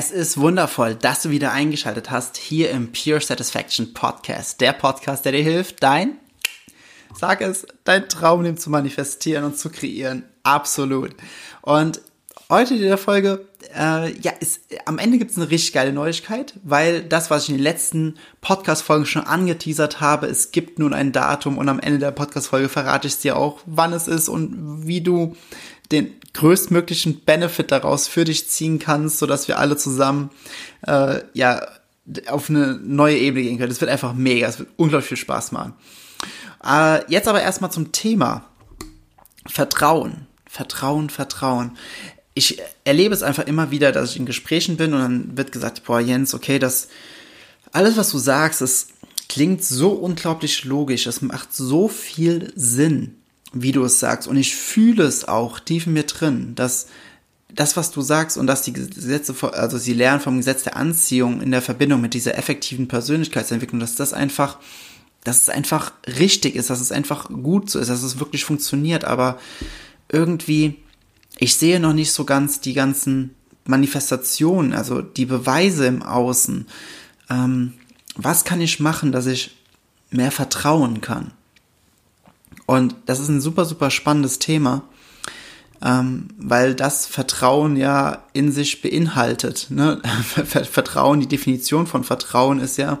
Es ist wundervoll, dass du wieder eingeschaltet hast hier im Pure Satisfaction Podcast. Der Podcast, der dir hilft, dein, sag es, dein Traumleben zu manifestieren und zu kreieren. Absolut. Und heute in der Folge, äh, ja, ist, am Ende gibt es eine richtig geile Neuigkeit, weil das, was ich in den letzten Podcast-Folgen schon angeteasert habe, es gibt nun ein Datum und am Ende der Podcast-Folge verrate ich dir auch, wann es ist und wie du den größtmöglichen Benefit daraus für dich ziehen kannst, sodass wir alle zusammen äh, ja auf eine neue Ebene gehen können. Das wird einfach mega, es wird unglaublich viel Spaß machen. Äh, jetzt aber erstmal zum Thema Vertrauen. Vertrauen, Vertrauen. Ich erlebe es einfach immer wieder, dass ich in Gesprächen bin und dann wird gesagt, boah, Jens, okay, das alles, was du sagst, das klingt so unglaublich logisch, es macht so viel Sinn wie du es sagst. Und ich fühle es auch tief in mir drin, dass das, was du sagst und dass die Gesetze, also sie lernen vom Gesetz der Anziehung in der Verbindung mit dieser effektiven Persönlichkeitsentwicklung, dass das einfach, dass es einfach richtig ist, dass es einfach gut so ist, dass es wirklich funktioniert. Aber irgendwie, ich sehe noch nicht so ganz die ganzen Manifestationen, also die Beweise im Außen. Ähm, was kann ich machen, dass ich mehr vertrauen kann? Und das ist ein super, super spannendes Thema, ähm, weil das Vertrauen ja in sich beinhaltet. Ne? Vertrauen, die Definition von Vertrauen ist ja,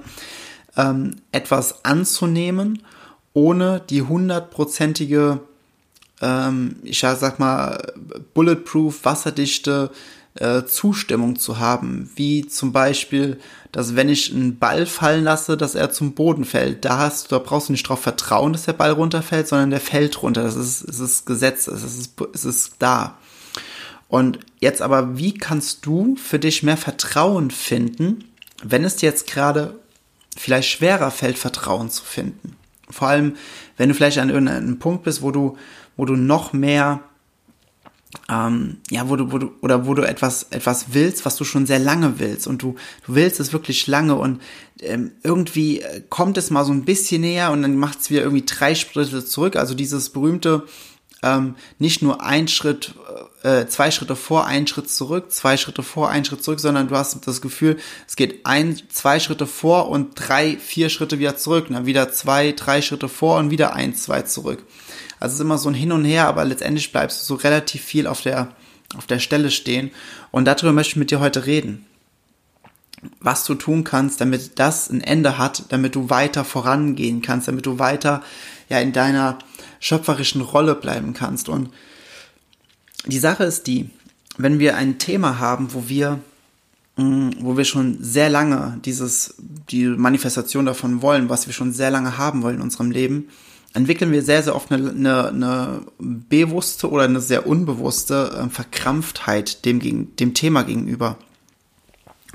ähm, etwas anzunehmen, ohne die hundertprozentige, ähm, ich sag mal, bulletproof, wasserdichte äh, Zustimmung zu haben. Wie zum Beispiel, dass wenn ich einen Ball fallen lasse, dass er zum Boden fällt. Da hast da brauchst du nicht darauf vertrauen, dass der Ball runterfällt, sondern der fällt runter. Das ist, es ist Gesetz, es ist, es ist da. Und jetzt aber, wie kannst du für dich mehr Vertrauen finden, wenn es dir jetzt gerade vielleicht schwerer fällt, Vertrauen zu finden? Vor allem, wenn du vielleicht an irgendeinem Punkt bist, wo du, wo du noch mehr ähm, ja, wo du, wo du, oder wo du etwas, etwas willst, was du schon sehr lange willst und du, du willst es wirklich lange und ähm, irgendwie kommt es mal so ein bisschen näher und dann macht es wieder irgendwie drei Schritte zurück. Also dieses berühmte, ähm, nicht nur ein Schritt, äh, zwei Schritte vor, ein Schritt zurück, zwei Schritte vor, ein Schritt zurück, sondern du hast das Gefühl, es geht ein, zwei Schritte vor und drei, vier Schritte wieder zurück, dann wieder zwei, drei Schritte vor und wieder ein, zwei zurück. Also es ist immer so ein Hin und Her, aber letztendlich bleibst du so relativ viel auf der, auf der Stelle stehen. Und darüber möchte ich mit dir heute reden. Was du tun kannst, damit das ein Ende hat, damit du weiter vorangehen kannst, damit du weiter ja in deiner schöpferischen Rolle bleiben kannst. Und die Sache ist die, wenn wir ein Thema haben, wo wir mm, wo wir schon sehr lange dieses, die Manifestation davon wollen, was wir schon sehr lange haben wollen in unserem Leben, entwickeln wir sehr, sehr oft eine, eine, eine bewusste oder eine sehr unbewusste äh, Verkrampftheit dem, gegen, dem Thema gegenüber.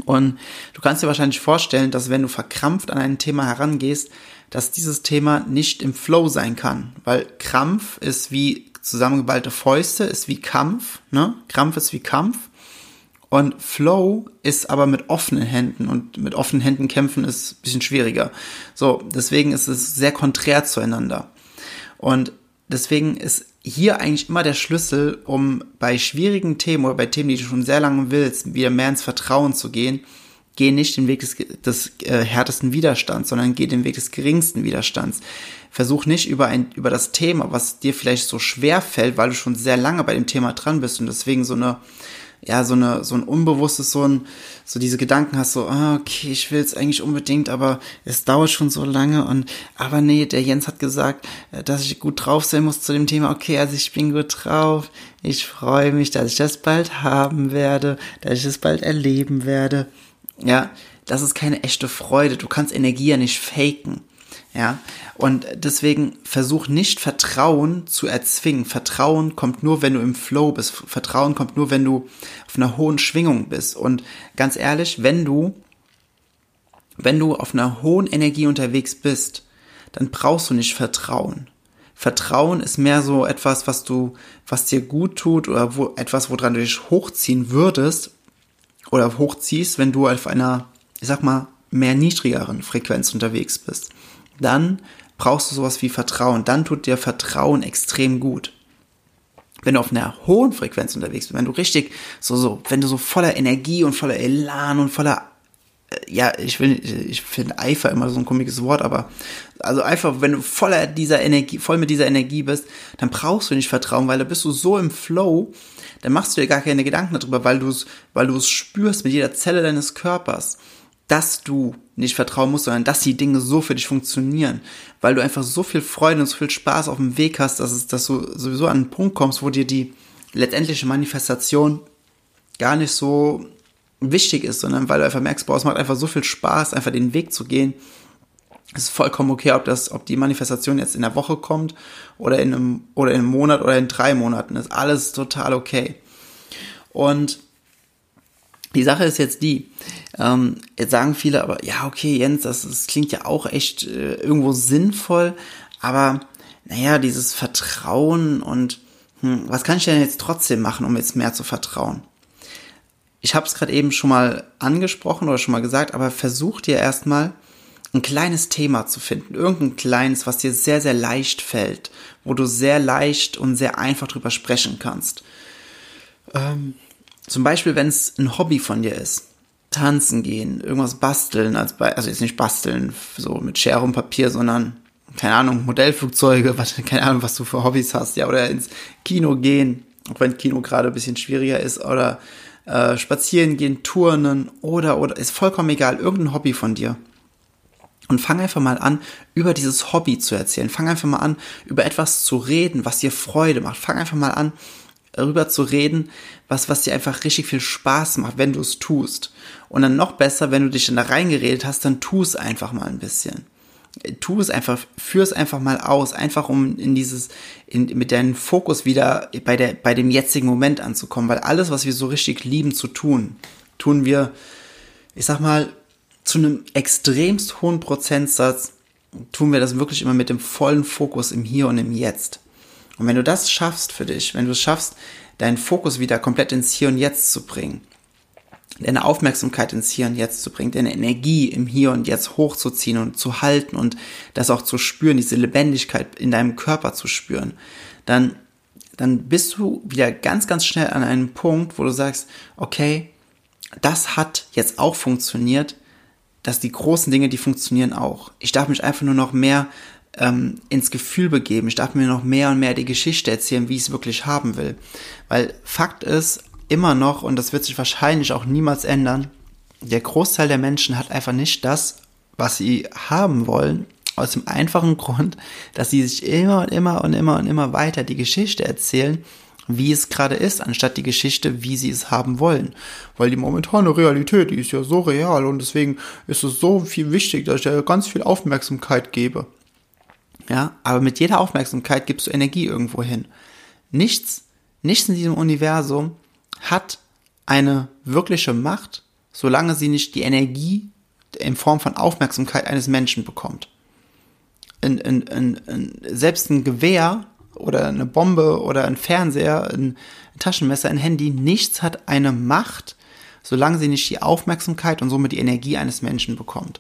Und du kannst dir wahrscheinlich vorstellen, dass wenn du verkrampft an ein Thema herangehst, dass dieses Thema nicht im Flow sein kann, weil Krampf ist wie zusammengeballte Fäuste, ist wie Kampf, ne? Krampf ist wie Kampf. Und Flow ist aber mit offenen Händen und mit offenen Händen kämpfen ist bisschen schwieriger. So, deswegen ist es sehr konträr zueinander. Und deswegen ist hier eigentlich immer der Schlüssel, um bei schwierigen Themen oder bei Themen, die du schon sehr lange willst, wieder mehr ins Vertrauen zu gehen, geh nicht den Weg des, des äh, härtesten Widerstands, sondern geh den Weg des geringsten Widerstands. Versuch nicht über ein, über das Thema, was dir vielleicht so schwer fällt, weil du schon sehr lange bei dem Thema dran bist und deswegen so eine, ja, so eine, so ein unbewusstes, so ein, so diese Gedanken hast, so, ah, okay, ich will es eigentlich unbedingt, aber es dauert schon so lange und, aber nee, der Jens hat gesagt, äh, dass ich gut drauf sein muss zu dem Thema, okay, also ich bin gut drauf, ich freue mich, dass ich das bald haben werde, dass ich es bald erleben werde, ja, das ist keine echte Freude, du kannst Energie ja nicht faken, Ja, und deswegen versuch nicht Vertrauen zu erzwingen. Vertrauen kommt nur, wenn du im Flow bist. Vertrauen kommt nur, wenn du auf einer hohen Schwingung bist. Und ganz ehrlich, wenn du, wenn du auf einer hohen Energie unterwegs bist, dann brauchst du nicht Vertrauen. Vertrauen ist mehr so etwas, was du, was dir gut tut oder wo, etwas, woran du dich hochziehen würdest oder hochziehst, wenn du auf einer, ich sag mal, mehr niedrigeren Frequenz unterwegs bist dann brauchst du sowas wie Vertrauen. Dann tut dir Vertrauen extrem gut. Wenn du auf einer hohen Frequenz unterwegs bist, wenn du richtig so, so, wenn du so voller Energie und voller Elan und voller äh, ja, ich will, ich finde Eifer immer so ein komisches Wort, aber also einfach, wenn du voller dieser Energie, voll mit dieser Energie bist, dann brauchst du nicht Vertrauen, weil da bist du so im Flow, dann machst du dir gar keine Gedanken darüber, weil du es, weil du es spürst mit jeder Zelle deines Körpers dass du nicht vertrauen musst, sondern dass die Dinge so für dich funktionieren, weil du einfach so viel Freude und so viel Spaß auf dem Weg hast, dass, es, dass du sowieso an einen Punkt kommst, wo dir die letztendliche Manifestation gar nicht so wichtig ist, sondern weil du einfach merkst, boah, es macht einfach so viel Spaß, einfach den Weg zu gehen. Es ist vollkommen okay, ob das, ob die Manifestation jetzt in der Woche kommt oder in einem, oder in einem Monat oder in drei Monaten, ist alles total okay. Und die Sache ist jetzt die, ähm, jetzt sagen viele aber, ja, okay, Jens, das, das klingt ja auch echt äh, irgendwo sinnvoll, aber naja, dieses Vertrauen und hm, was kann ich denn jetzt trotzdem machen, um jetzt mehr zu vertrauen? Ich habe es gerade eben schon mal angesprochen oder schon mal gesagt, aber versuch dir erstmal ein kleines Thema zu finden, irgendein kleines, was dir sehr, sehr leicht fällt, wo du sehr leicht und sehr einfach drüber sprechen kannst. Ähm, zum Beispiel, wenn es ein Hobby von dir ist. Tanzen gehen, irgendwas basteln, als bei, also jetzt nicht basteln, so mit Schere und Papier, sondern, keine Ahnung, Modellflugzeuge, was, keine Ahnung, was du für Hobbys hast, ja, oder ins Kino gehen, auch wenn Kino gerade ein bisschen schwieriger ist, oder äh, spazieren gehen, turnen, oder, oder, ist vollkommen egal, irgendein Hobby von dir. Und fang einfach mal an, über dieses Hobby zu erzählen. Fang einfach mal an, über etwas zu reden, was dir Freude macht. Fang einfach mal an, darüber zu reden, was, was dir einfach richtig viel Spaß macht, wenn du es tust. Und dann noch besser, wenn du dich dann da reingeredet hast, dann tu es einfach mal ein bisschen. Tu es einfach, führ es einfach mal aus, einfach um in dieses, in, mit deinem Fokus wieder bei der, bei dem jetzigen Moment anzukommen, weil alles, was wir so richtig lieben zu tun, tun wir, ich sag mal, zu einem extremst hohen Prozentsatz tun wir das wirklich immer mit dem vollen Fokus im Hier und im Jetzt. Und wenn du das schaffst für dich, wenn du es schaffst, deinen Fokus wieder komplett ins Hier und Jetzt zu bringen, deine Aufmerksamkeit ins Hier und Jetzt zu bringen, deine Energie im Hier und Jetzt hochzuziehen und zu halten und das auch zu spüren, diese Lebendigkeit in deinem Körper zu spüren, dann, dann bist du wieder ganz, ganz schnell an einem Punkt, wo du sagst, okay, das hat jetzt auch funktioniert, dass die großen Dinge, die funktionieren auch. Ich darf mich einfach nur noch mehr ähm, ins Gefühl begeben. Ich darf mir noch mehr und mehr die Geschichte erzählen, wie ich es wirklich haben will. Weil Fakt ist immer noch, und das wird sich wahrscheinlich auch niemals ändern, der Großteil der Menschen hat einfach nicht das, was sie haben wollen, aus dem einfachen Grund, dass sie sich immer und immer und immer und immer weiter die Geschichte erzählen, wie es gerade ist, anstatt die Geschichte, wie sie es haben wollen. Weil die momentane Realität, die ist ja so real und deswegen ist es so viel wichtig, dass ich da ganz viel Aufmerksamkeit gebe. Ja, aber mit jeder Aufmerksamkeit gibst du Energie irgendwo hin. Nichts, nichts in diesem Universum hat eine wirkliche Macht, solange sie nicht die Energie in Form von Aufmerksamkeit eines Menschen bekommt. In, in, in, selbst ein Gewehr oder eine Bombe oder ein Fernseher, ein Taschenmesser, ein Handy, nichts hat eine Macht, solange sie nicht die Aufmerksamkeit und somit die Energie eines Menschen bekommt.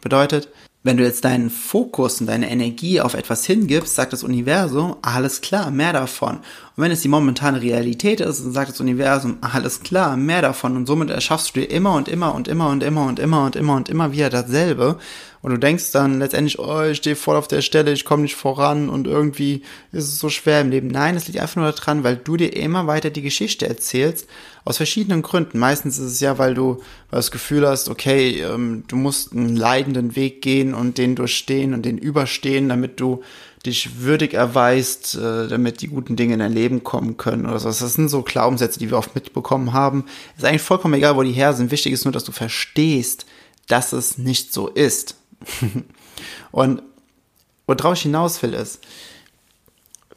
Bedeutet, wenn du jetzt deinen Fokus und deine Energie auf etwas hingibst, sagt das Universum, alles klar, mehr davon. Und wenn es die momentane Realität ist, dann sagt das Universum, alles klar, mehr davon. Und somit erschaffst du dir immer und immer und immer und immer und immer und immer und immer wieder dasselbe. Und du denkst dann letztendlich, oh, ich stehe voll auf der Stelle, ich komme nicht voran und irgendwie ist es so schwer im Leben. Nein, es liegt einfach nur daran, weil du dir immer weiter die Geschichte erzählst, aus verschiedenen Gründen. Meistens ist es ja, weil du, das Gefühl hast, okay, ähm, du musst einen leidenden Weg gehen und den durchstehen und den überstehen, damit du dich würdig erweist, äh, damit die guten Dinge in dein Leben kommen können oder so. Das sind so Glaubenssätze, die wir oft mitbekommen haben. Ist eigentlich vollkommen egal, wo die her sind. Wichtig ist nur, dass du verstehst, dass es nicht so ist. und worauf ich hinaus will, ist,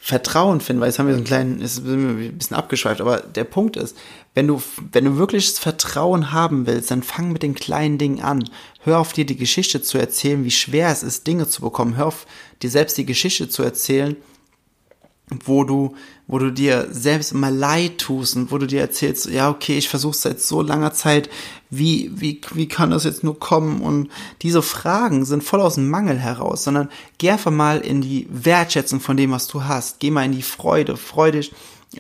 Vertrauen finden, weil jetzt haben wir so einen kleinen, ist ein bisschen abgeschweift, aber der Punkt ist, wenn du, wenn du wirklich Vertrauen haben willst, dann fang mit den kleinen Dingen an. Hör auf dir die Geschichte zu erzählen, wie schwer es ist, Dinge zu bekommen. Hör auf dir selbst die Geschichte zu erzählen, wo du, wo du dir selbst immer leid tust und wo du dir erzählst, ja, okay, ich versuche seit so langer Zeit, wie, wie, wie kann das jetzt nur kommen? Und diese Fragen sind voll aus dem Mangel heraus, sondern geh einfach mal in die Wertschätzung von dem, was du hast. Geh mal in die Freude, freu dich,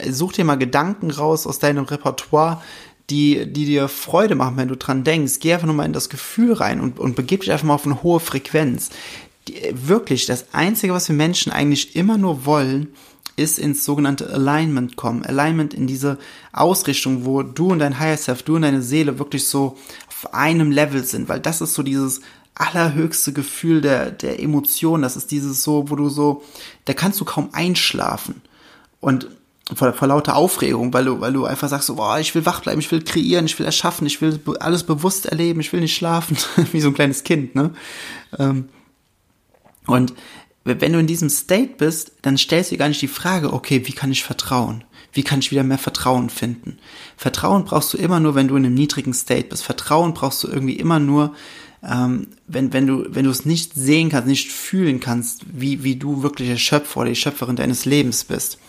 such dir mal Gedanken raus aus deinem Repertoire, die, die dir Freude machen, wenn du dran denkst. Geh einfach nur mal in das Gefühl rein und, und begib dich einfach mal auf eine hohe Frequenz. Die, wirklich, das Einzige, was wir Menschen eigentlich immer nur wollen, ist ins sogenannte Alignment kommen. Alignment in diese Ausrichtung, wo du und dein Higher Self, du und deine Seele wirklich so auf einem Level sind, weil das ist so dieses allerhöchste Gefühl der, der Emotion. Das ist dieses so, wo du so, da kannst du kaum einschlafen. Und vor, vor lauter Aufregung, weil du, weil du einfach sagst, so, boah, ich will wach bleiben, ich will kreieren, ich will erschaffen, ich will alles bewusst erleben, ich will nicht schlafen, wie so ein kleines Kind, ne? Ähm, und wenn du in diesem State bist, dann stellst du dir gar nicht die Frage, okay, wie kann ich vertrauen? Wie kann ich wieder mehr Vertrauen finden? Vertrauen brauchst du immer nur, wenn du in einem niedrigen State bist. Vertrauen brauchst du irgendwie immer nur, ähm, wenn, wenn du, wenn du es nicht sehen kannst, nicht fühlen kannst, wie, wie du wirklich der Schöpfer oder die Schöpferin deines Lebens bist.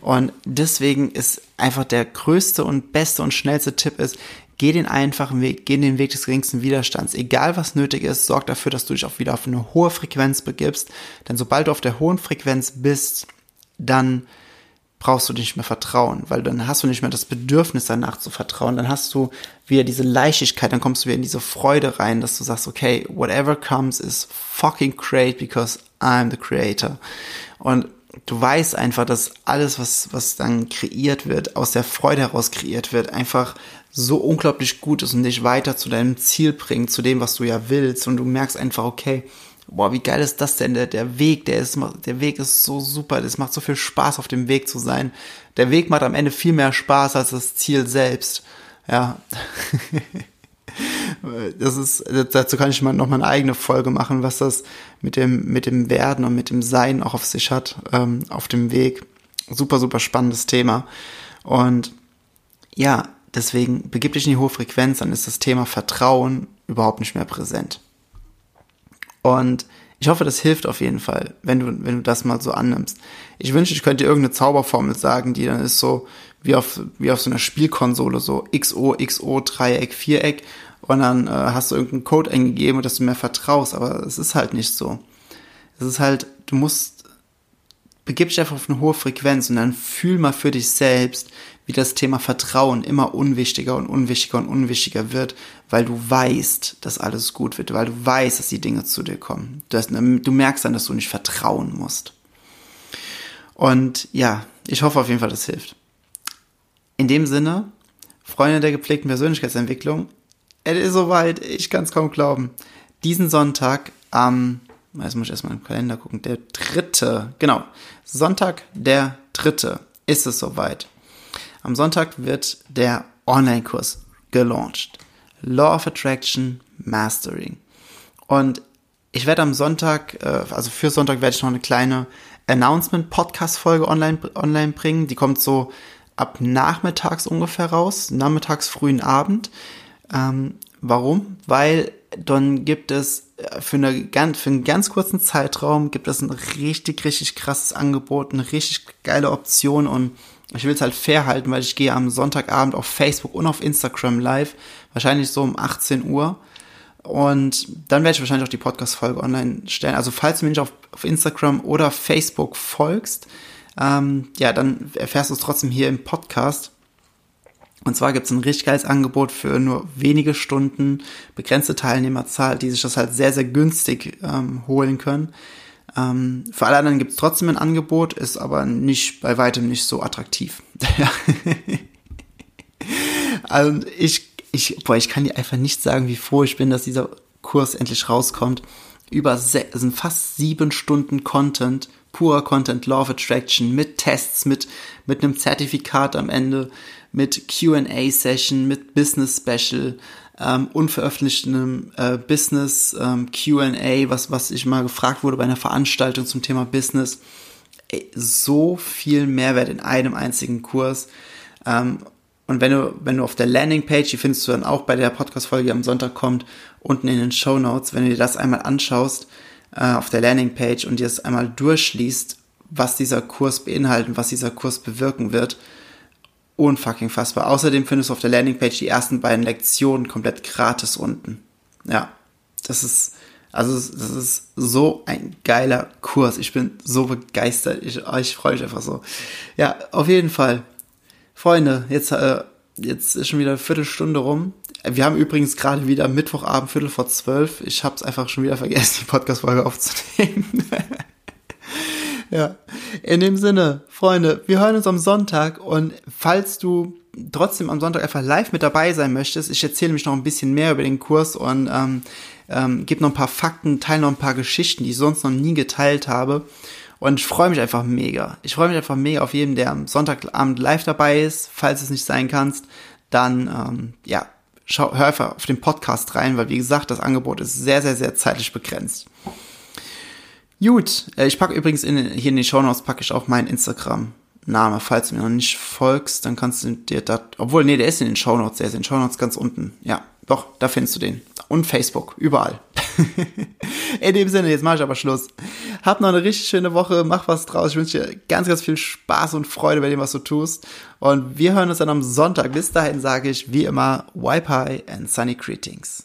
Und deswegen ist einfach der größte und beste und schnellste Tipp ist, Geh den einfachen Weg, geh den Weg des geringsten Widerstands. Egal was nötig ist, sorg dafür, dass du dich auch wieder auf eine hohe Frequenz begibst. Denn sobald du auf der hohen Frequenz bist, dann brauchst du nicht mehr vertrauen, weil dann hast du nicht mehr das Bedürfnis danach zu vertrauen. Dann hast du wieder diese Leichtigkeit, dann kommst du wieder in diese Freude rein, dass du sagst, okay, whatever comes is fucking great because I'm the creator. Und du weißt einfach, dass alles, was, was dann kreiert wird, aus der Freude heraus kreiert wird, einfach so unglaublich gut ist und dich weiter zu deinem Ziel bringt, zu dem, was du ja willst. Und du merkst einfach, okay, boah, wie geil ist das denn? Der, der Weg, der ist, der Weg ist so super. Es macht so viel Spaß, auf dem Weg zu sein. Der Weg macht am Ende viel mehr Spaß als das Ziel selbst. Ja. das ist, dazu kann ich mal noch mal eine eigene Folge machen, was das mit dem, mit dem Werden und mit dem Sein auch auf sich hat, ähm, auf dem Weg. Super, super spannendes Thema. Und ja, deswegen begib dich in die hohe Frequenz, dann ist das Thema Vertrauen überhaupt nicht mehr präsent. Und ich hoffe, das hilft auf jeden Fall, wenn du, wenn du das mal so annimmst. Ich wünsche, ich könnte dir irgendeine Zauberformel sagen, die dann ist so wie auf, wie auf so einer Spielkonsole, so XO, XO, Dreieck, Viereck. Und dann äh, hast du irgendeinen Code eingegeben, dass du mehr vertraust. Aber es ist halt nicht so. Es ist halt, du musst, begib dich einfach auf eine hohe Frequenz und dann fühl mal für dich selbst, wie das Thema Vertrauen immer unwichtiger und unwichtiger und unwichtiger wird, weil du weißt, dass alles gut wird, weil du weißt, dass die Dinge zu dir kommen. Du, hast, du merkst dann, dass du nicht vertrauen musst. Und ja, ich hoffe auf jeden Fall, das hilft. In dem Sinne, Freunde der gepflegten Persönlichkeitsentwicklung, es ist soweit, ich kann es kaum glauben. Diesen Sonntag am, jetzt muss ich erstmal im Kalender gucken, der dritte, genau, Sonntag der dritte ist es soweit. Am Sonntag wird der Online-Kurs gelauncht. Law of Attraction Mastering. Und ich werde am Sonntag, äh, also für Sonntag werde ich noch eine kleine Announcement-Podcast-Folge online, online bringen. Die kommt so ab nachmittags ungefähr raus, nachmittags, frühen Abend. Ähm, warum? Weil dann gibt es für, eine, für einen ganz kurzen Zeitraum gibt es ein richtig, richtig krasses Angebot, eine richtig geile Option und ich will es halt fair halten, weil ich gehe am Sonntagabend auf Facebook und auf Instagram live, wahrscheinlich so um 18 Uhr. Und dann werde ich wahrscheinlich auch die Podcast-Folge online stellen. Also falls du mir nicht auf, auf Instagram oder Facebook folgst, ähm, ja, dann erfährst du es trotzdem hier im Podcast. Und zwar gibt es ein richtig geiles Angebot für nur wenige Stunden, begrenzte Teilnehmerzahl, die sich das halt sehr, sehr günstig ähm, holen können. Ähm, für alle anderen gibt es trotzdem ein Angebot, ist aber nicht bei weitem nicht so attraktiv. also ich, ich, boah, ich kann dir einfach nicht sagen, wie froh ich bin, dass dieser Kurs endlich rauskommt. Über sind fast sieben Stunden Content, purer Content, Law of Attraction, mit Tests, mit, mit einem Zertifikat am Ende, mit QA-Session, mit Business Special, ähm, unveröffentlichtem äh, Business ähm, Q&A, was, was ich mal gefragt wurde bei einer Veranstaltung zum Thema Business. Ey, so viel Mehrwert in einem einzigen Kurs. Ähm, und wenn du, wenn du auf der Landingpage, die findest du dann auch bei der Podcast-Folge, die am Sonntag kommt, unten in den Show Notes, wenn du dir das einmal anschaust, äh, auf der Landingpage und dir es einmal durchliest, was dieser Kurs beinhaltet, was dieser Kurs bewirken wird, unfucking fassbar. Außerdem findest du auf der Landingpage die ersten beiden Lektionen komplett gratis unten. Ja, das ist, also das ist so ein geiler Kurs. Ich bin so begeistert. Ich, ich freue mich einfach so. Ja, auf jeden Fall. Freunde, jetzt, äh, jetzt ist schon wieder eine Viertelstunde rum. Wir haben übrigens gerade wieder Mittwochabend, Viertel vor zwölf. Ich habe es einfach schon wieder vergessen, die Podcast-Folge aufzunehmen. Ja, in dem Sinne, Freunde, wir hören uns am Sonntag und falls du trotzdem am Sonntag einfach live mit dabei sein möchtest, ich erzähle mich noch ein bisschen mehr über den Kurs und ähm, ähm, gebe noch ein paar Fakten, teile noch ein paar Geschichten, die ich sonst noch nie geteilt habe. Und ich freue mich einfach mega. Ich freue mich einfach mega auf jeden, der am Sonntagabend live dabei ist. Falls es nicht sein kannst, dann ähm, ja, schau, hör einfach auf den Podcast rein, weil wie gesagt, das Angebot ist sehr, sehr, sehr zeitlich begrenzt. Gut, äh, ich packe übrigens in, hier in die Show Notes packe ich auch meinen Instagram-Name. Falls du mir noch nicht folgst, dann kannst du dir das, obwohl, nee, der ist in den Show Notes, der ist in den Show Notes ganz unten. Ja, doch, da findest du den. Und Facebook, überall. in dem Sinne, jetzt mache ich aber Schluss. Hab noch eine richtig schöne Woche, mach was draus. Ich wünsche dir ganz, ganz viel Spaß und Freude bei dem, was du tust. Und wir hören uns dann am Sonntag. Bis dahin sage ich, wie immer, High and Sunny Greetings.